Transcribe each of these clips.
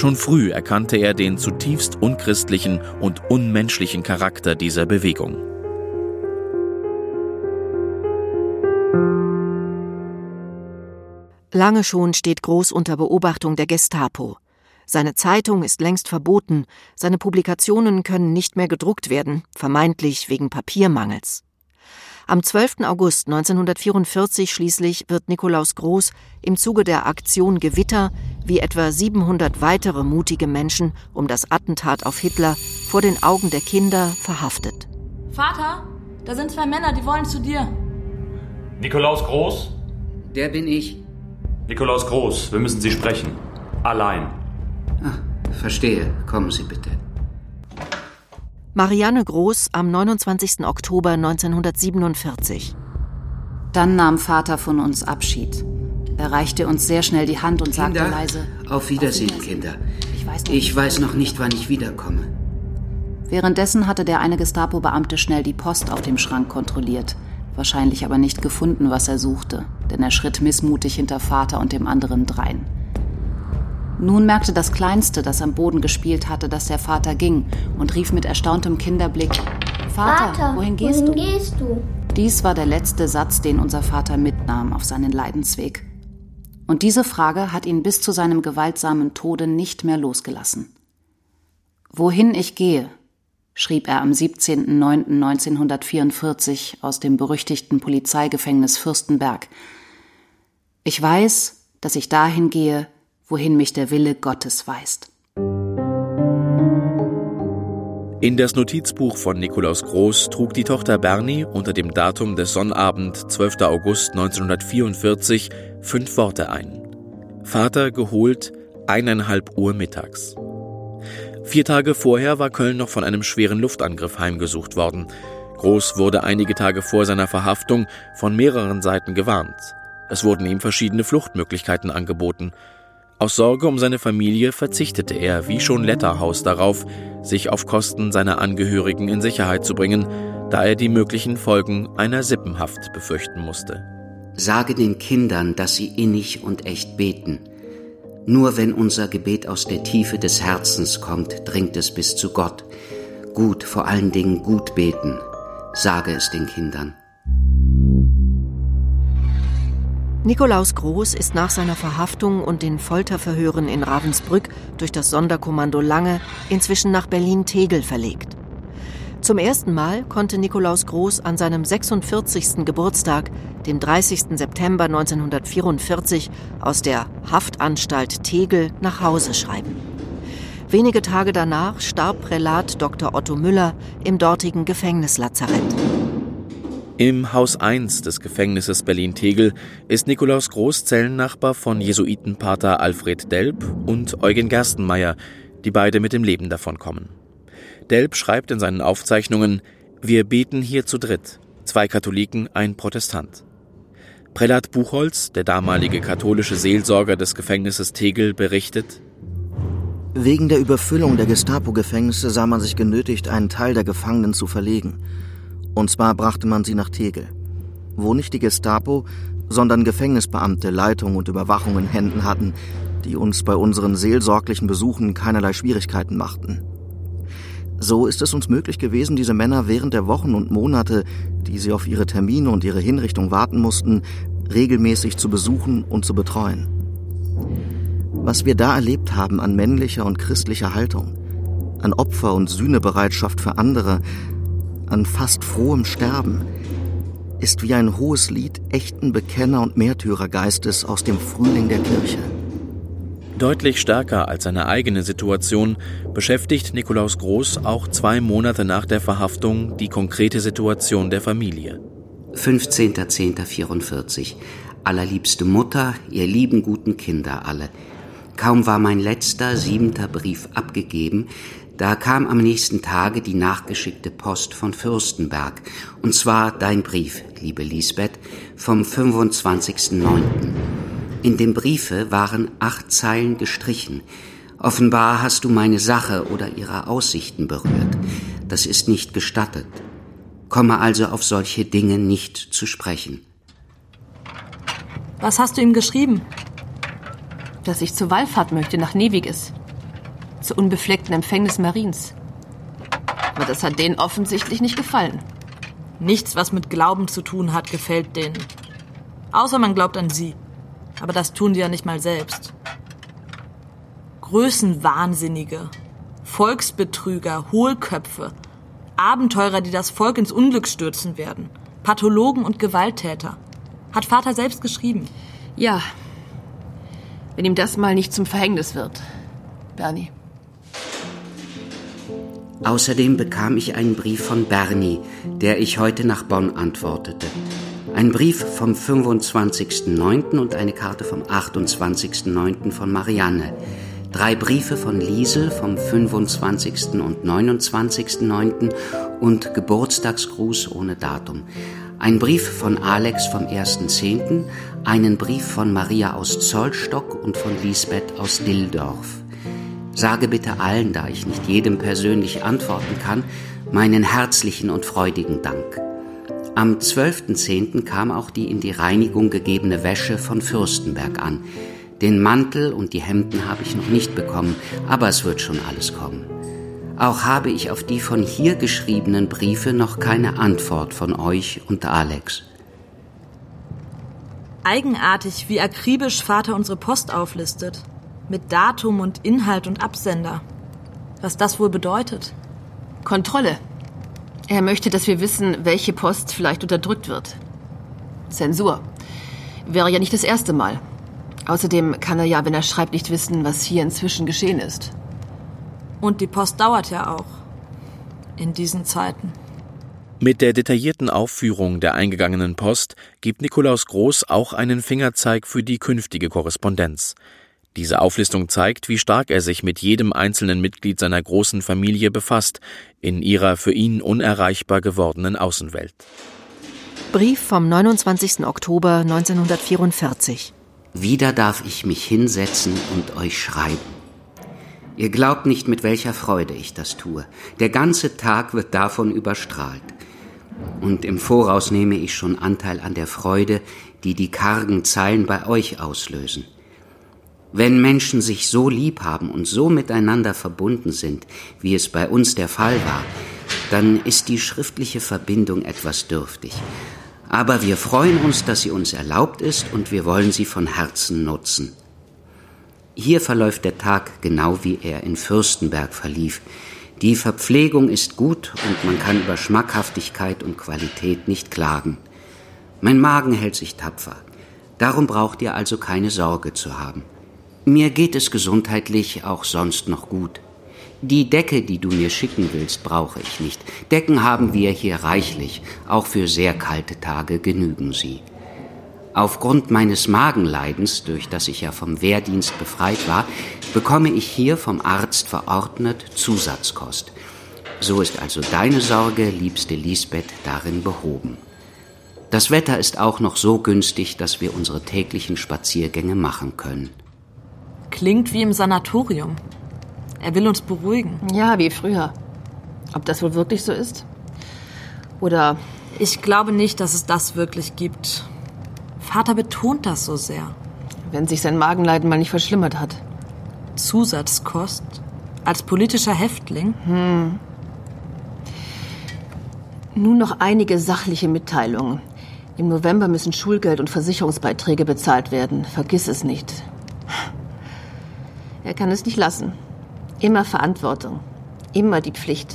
Schon früh erkannte er den zutiefst unchristlichen und unmenschlichen Charakter dieser Bewegung. Lange schon steht Groß unter Beobachtung der Gestapo. Seine Zeitung ist längst verboten, seine Publikationen können nicht mehr gedruckt werden, vermeintlich wegen Papiermangels. Am 12. August 1944 schließlich wird Nikolaus Groß im Zuge der Aktion Gewitter wie etwa 700 weitere mutige Menschen um das Attentat auf Hitler vor den Augen der Kinder verhaftet. Vater, da sind zwei Männer, die wollen zu dir. Nikolaus Groß? Der bin ich. Nikolaus Groß, wir müssen Sie sprechen. Allein. Ah, verstehe. Kommen Sie bitte. Marianne Groß am 29. Oktober 1947. Dann nahm Vater von uns Abschied. Er reichte uns sehr schnell die Hand und Kinder, sagte leise: Auf Wiedersehen, auf Wiedersehen. Kinder. Ich weiß, noch, ich nicht, weiß noch nicht, wann ich wiederkomme. Währenddessen hatte der eine Gestapo-Beamte schnell die Post auf dem Schrank kontrolliert wahrscheinlich aber nicht gefunden, was er suchte, denn er schritt missmutig hinter Vater und dem anderen drein. Nun merkte das Kleinste, das am Boden gespielt hatte, dass der Vater ging und rief mit erstauntem Kinderblick: Vater, Vater wohin, gehst, wohin du? gehst du? Dies war der letzte Satz, den unser Vater mitnahm auf seinen Leidensweg. Und diese Frage hat ihn bis zu seinem gewaltsamen Tode nicht mehr losgelassen. Wohin ich gehe, schrieb er am 17.09.1944 aus dem berüchtigten Polizeigefängnis Fürstenberg. Ich weiß, dass ich dahin gehe, wohin mich der Wille Gottes weist. In das Notizbuch von Nikolaus Groß trug die Tochter Bernie unter dem Datum des Sonnabend 12. August 1944 fünf Worte ein. Vater geholt, eineinhalb Uhr mittags. Vier Tage vorher war Köln noch von einem schweren Luftangriff heimgesucht worden. Groß wurde einige Tage vor seiner Verhaftung von mehreren Seiten gewarnt. Es wurden ihm verschiedene Fluchtmöglichkeiten angeboten. Aus Sorge um seine Familie verzichtete er, wie schon Letterhaus, darauf, sich auf Kosten seiner Angehörigen in Sicherheit zu bringen, da er die möglichen Folgen einer Sippenhaft befürchten musste. Sage den Kindern, dass sie innig und echt beten. Nur wenn unser Gebet aus der Tiefe des Herzens kommt, dringt es bis zu Gott. Gut, vor allen Dingen gut beten. Sage es den Kindern. Nikolaus Groß ist nach seiner Verhaftung und den Folterverhören in Ravensbrück durch das Sonderkommando Lange inzwischen nach Berlin-Tegel verlegt. Zum ersten Mal konnte Nikolaus Groß an seinem 46. Geburtstag, dem 30. September 1944, aus der Haftanstalt Tegel nach Hause schreiben. Wenige Tage danach starb Prälat Dr. Otto Müller im dortigen Gefängnislazarett. Im Haus 1 des Gefängnisses Berlin-Tegel ist Nikolaus Groß Zellennachbar von Jesuitenpater Alfred Delp und Eugen Gerstenmeier, die beide mit dem Leben davonkommen. Delp schreibt in seinen Aufzeichnungen, wir beten hier zu dritt, zwei Katholiken, ein Protestant. Prälat Buchholz, der damalige katholische Seelsorger des Gefängnisses Tegel, berichtet, Wegen der Überfüllung der Gestapo-Gefängnisse sah man sich genötigt, einen Teil der Gefangenen zu verlegen. Und zwar brachte man sie nach Tegel, wo nicht die Gestapo, sondern Gefängnisbeamte Leitung und Überwachung in Händen hatten, die uns bei unseren seelsorglichen Besuchen keinerlei Schwierigkeiten machten. So ist es uns möglich gewesen, diese Männer während der Wochen und Monate, die sie auf ihre Termine und ihre Hinrichtung warten mussten, regelmäßig zu besuchen und zu betreuen. Was wir da erlebt haben an männlicher und christlicher Haltung, an Opfer und Sühnebereitschaft für andere, an fast frohem Sterben, ist wie ein hohes Lied echten Bekenner und Märtyrergeistes aus dem Frühling der Kirche. Deutlich stärker als seine eigene Situation beschäftigt Nikolaus Groß auch zwei Monate nach der Verhaftung die konkrete Situation der Familie. 15.10.44. Allerliebste Mutter, ihr lieben guten Kinder alle. Kaum war mein letzter, siebenter Brief abgegeben, da kam am nächsten Tage die nachgeschickte Post von Fürstenberg, und zwar dein Brief, liebe Lisbeth, vom 25.09. In dem Briefe waren acht Zeilen gestrichen. Offenbar hast du meine Sache oder ihre Aussichten berührt. Das ist nicht gestattet. Komme also auf solche Dinge nicht zu sprechen. Was hast du ihm geschrieben? Dass ich zur Wallfahrt möchte nach Neviges zur unbefleckten Empfängnis Mariens. Aber das hat denen offensichtlich nicht gefallen. Nichts, was mit Glauben zu tun hat, gefällt denen. Außer man glaubt an sie. Aber das tun die ja nicht mal selbst. Größenwahnsinnige, Volksbetrüger, Hohlköpfe, Abenteurer, die das Volk ins Unglück stürzen werden, Pathologen und Gewalttäter. Hat Vater selbst geschrieben. Ja. Wenn ihm das mal nicht zum Verhängnis wird. Bernie. Außerdem bekam ich einen Brief von Bernie, der ich heute nach Bonn antwortete. Ein Brief vom 25.09. und eine Karte vom 28.09. von Marianne. Drei Briefe von Liesel vom 25. und 29.09. und Geburtstagsgruß ohne Datum. Ein Brief von Alex vom 1.10., einen Brief von Maria aus Zollstock und von Lisbeth aus Dildorf. Sage bitte allen, da ich nicht jedem persönlich antworten kann, meinen herzlichen und freudigen Dank. Am 12.10. kam auch die in die Reinigung gegebene Wäsche von Fürstenberg an. Den Mantel und die Hemden habe ich noch nicht bekommen, aber es wird schon alles kommen. Auch habe ich auf die von hier geschriebenen Briefe noch keine Antwort von euch und Alex. Eigenartig, wie akribisch Vater unsere Post auflistet mit Datum und Inhalt und Absender. Was das wohl bedeutet? Kontrolle. Er möchte, dass wir wissen, welche Post vielleicht unterdrückt wird. Zensur. Wäre ja nicht das erste Mal. Außerdem kann er ja, wenn er schreibt, nicht wissen, was hier inzwischen geschehen ist. Und die Post dauert ja auch. In diesen Zeiten. Mit der detaillierten Aufführung der eingegangenen Post gibt Nikolaus Groß auch einen Fingerzeig für die künftige Korrespondenz. Diese Auflistung zeigt, wie stark er sich mit jedem einzelnen Mitglied seiner großen Familie befasst, in ihrer für ihn unerreichbar gewordenen Außenwelt. Brief vom 29. Oktober 1944. Wieder darf ich mich hinsetzen und euch schreiben. Ihr glaubt nicht, mit welcher Freude ich das tue. Der ganze Tag wird davon überstrahlt. Und im Voraus nehme ich schon Anteil an der Freude, die die kargen Zeilen bei euch auslösen. Wenn Menschen sich so lieb haben und so miteinander verbunden sind, wie es bei uns der Fall war, dann ist die schriftliche Verbindung etwas dürftig. Aber wir freuen uns, dass sie uns erlaubt ist und wir wollen sie von Herzen nutzen. Hier verläuft der Tag genau wie er in Fürstenberg verlief. Die Verpflegung ist gut und man kann über Schmackhaftigkeit und Qualität nicht klagen. Mein Magen hält sich tapfer. Darum braucht ihr also keine Sorge zu haben. Mir geht es gesundheitlich auch sonst noch gut. Die Decke, die du mir schicken willst, brauche ich nicht. Decken haben wir hier reichlich, auch für sehr kalte Tage genügen sie. Aufgrund meines Magenleidens, durch das ich ja vom Wehrdienst befreit war, bekomme ich hier vom Arzt verordnet Zusatzkost. So ist also deine Sorge, liebste Lisbeth, darin behoben. Das Wetter ist auch noch so günstig, dass wir unsere täglichen Spaziergänge machen können. Klingt wie im Sanatorium. Er will uns beruhigen. Ja, wie früher. Ob das wohl wirklich so ist? Oder. Ich glaube nicht, dass es das wirklich gibt. Vater betont das so sehr. Wenn sich sein Magenleiden mal nicht verschlimmert hat. Zusatzkost? Als politischer Häftling? Hm. Nun noch einige sachliche Mitteilungen. Im November müssen Schulgeld und Versicherungsbeiträge bezahlt werden. Vergiss es nicht. Er kann es nicht lassen. Immer Verantwortung. Immer die Pflicht.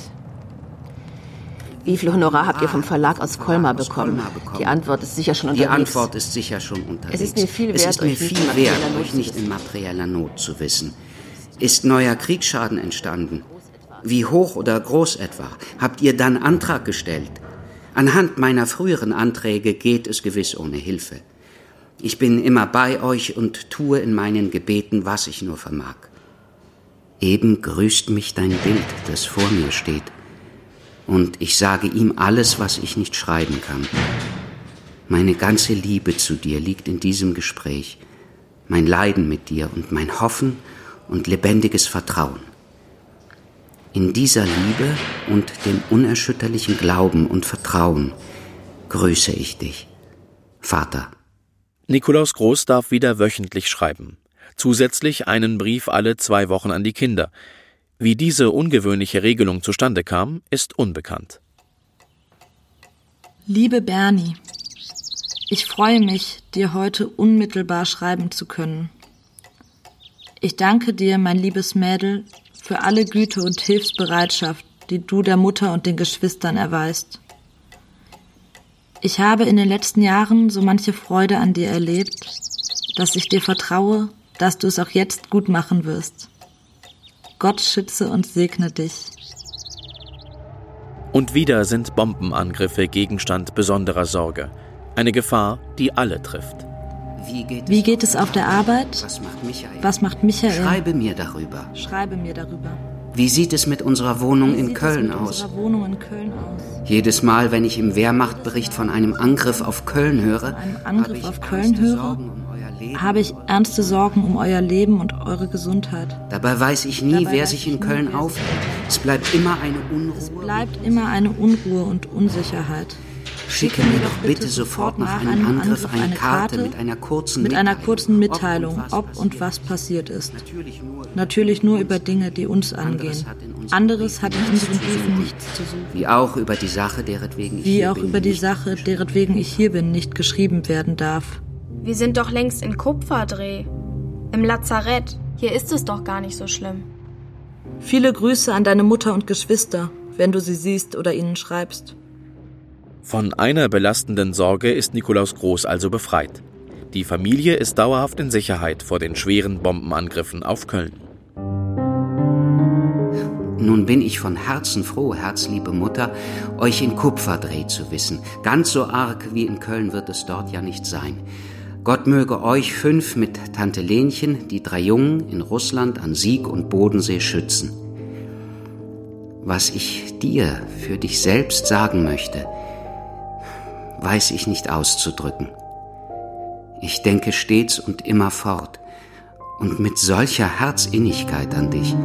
Wie viel Honorar habt ihr vom Verlag aus Colmar bekommen? Die Antwort ist sicher schon unterwegs. Die Antwort ist sicher schon unterwegs. Es ist mir viel wert, mir euch nicht viel in wert, euch nicht in materieller Not zu wissen. Ist neuer Kriegsschaden entstanden? Wie hoch oder groß etwa? Habt ihr dann Antrag gestellt? Anhand meiner früheren Anträge geht es gewiss ohne Hilfe. Ich bin immer bei euch und tue in meinen Gebeten, was ich nur vermag. Eben grüßt mich dein Bild, das vor mir steht, und ich sage ihm alles, was ich nicht schreiben kann. Meine ganze Liebe zu dir liegt in diesem Gespräch, mein Leiden mit dir und mein Hoffen und lebendiges Vertrauen. In dieser Liebe und dem unerschütterlichen Glauben und Vertrauen grüße ich dich, Vater. Nikolaus Groß darf wieder wöchentlich schreiben. Zusätzlich einen Brief alle zwei Wochen an die Kinder. Wie diese ungewöhnliche Regelung zustande kam, ist unbekannt. Liebe Bernie, ich freue mich, dir heute unmittelbar schreiben zu können. Ich danke dir, mein liebes Mädel, für alle Güte und Hilfsbereitschaft, die du der Mutter und den Geschwistern erweist. Ich habe in den letzten Jahren so manche Freude an dir erlebt, dass ich dir vertraue, dass du es auch jetzt gut machen wirst. Gott schütze und segne dich. Und wieder sind Bombenangriffe Gegenstand besonderer Sorge. Eine Gefahr, die alle trifft. Wie geht, Wie geht es auf der Arbeit? Was macht Michael? Was macht Michael? Schreibe mir darüber. Schreibe mir darüber. Wie sieht es mit unserer Wohnung in Köln Wohnung in Köln aus? Jedes Mal, wenn ich im Wehrmachtbericht von einem Angriff auf Köln höre, einem habe Angriff ich auf Köln ernste höre, Sorgen um euer Leben. Habe ich ernste Sorgen um euer Leben und eure Gesundheit. Dabei weiß ich nie, Dabei wer sich ich in Köln aufhält. Es bleibt immer eine Unruhe. Es bleibt immer eine Unruhe und Unsicherheit. Schicke mir doch bitte sofort nach einem Angriff eine Karte mit einer kurzen mit einer Mitteilung, kurzen Mitteilung, ob und was passiert ist. Natürlich nur, über Dinge, die uns angehen. Anderes hat in unseren Briefen nichts zu suchen. wie auch über die Sache, deretwegen ich Wie hier auch bin, über die nicht Sache, deretwegen ich hier bin, nicht geschrieben werden darf. Wir sind doch längst in Kupferdreh. Im Lazarett. Hier ist es doch gar nicht so schlimm. Viele Grüße an deine Mutter und Geschwister, wenn du sie siehst oder ihnen schreibst. Von einer belastenden Sorge ist Nikolaus Groß also befreit. Die Familie ist dauerhaft in Sicherheit vor den schweren Bombenangriffen auf Köln. Nun bin ich von Herzen froh, herzliebe Mutter, euch in Kupferdreh zu wissen. Ganz so arg wie in Köln wird es dort ja nicht sein. Gott möge euch fünf mit Tante Lenchen, die drei Jungen in Russland an Sieg und Bodensee schützen. Was ich dir für dich selbst sagen möchte, weiß ich nicht auszudrücken. Ich denke stets und immer fort und mit solcher Herzinnigkeit an dich,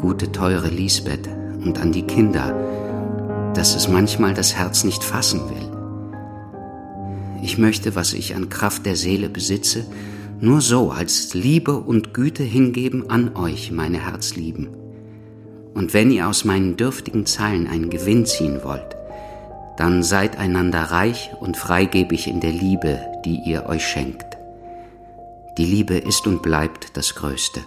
gute teure Lisbeth, und an die Kinder, dass es manchmal das Herz nicht fassen will. Ich möchte, was ich an Kraft der Seele besitze, nur so als Liebe und Güte hingeben an euch, meine Herzlieben. Und wenn ihr aus meinen dürftigen Zeilen einen Gewinn ziehen wollt, dann seid einander reich und freigebig in der Liebe, die ihr euch schenkt. Die Liebe ist und bleibt das Größte.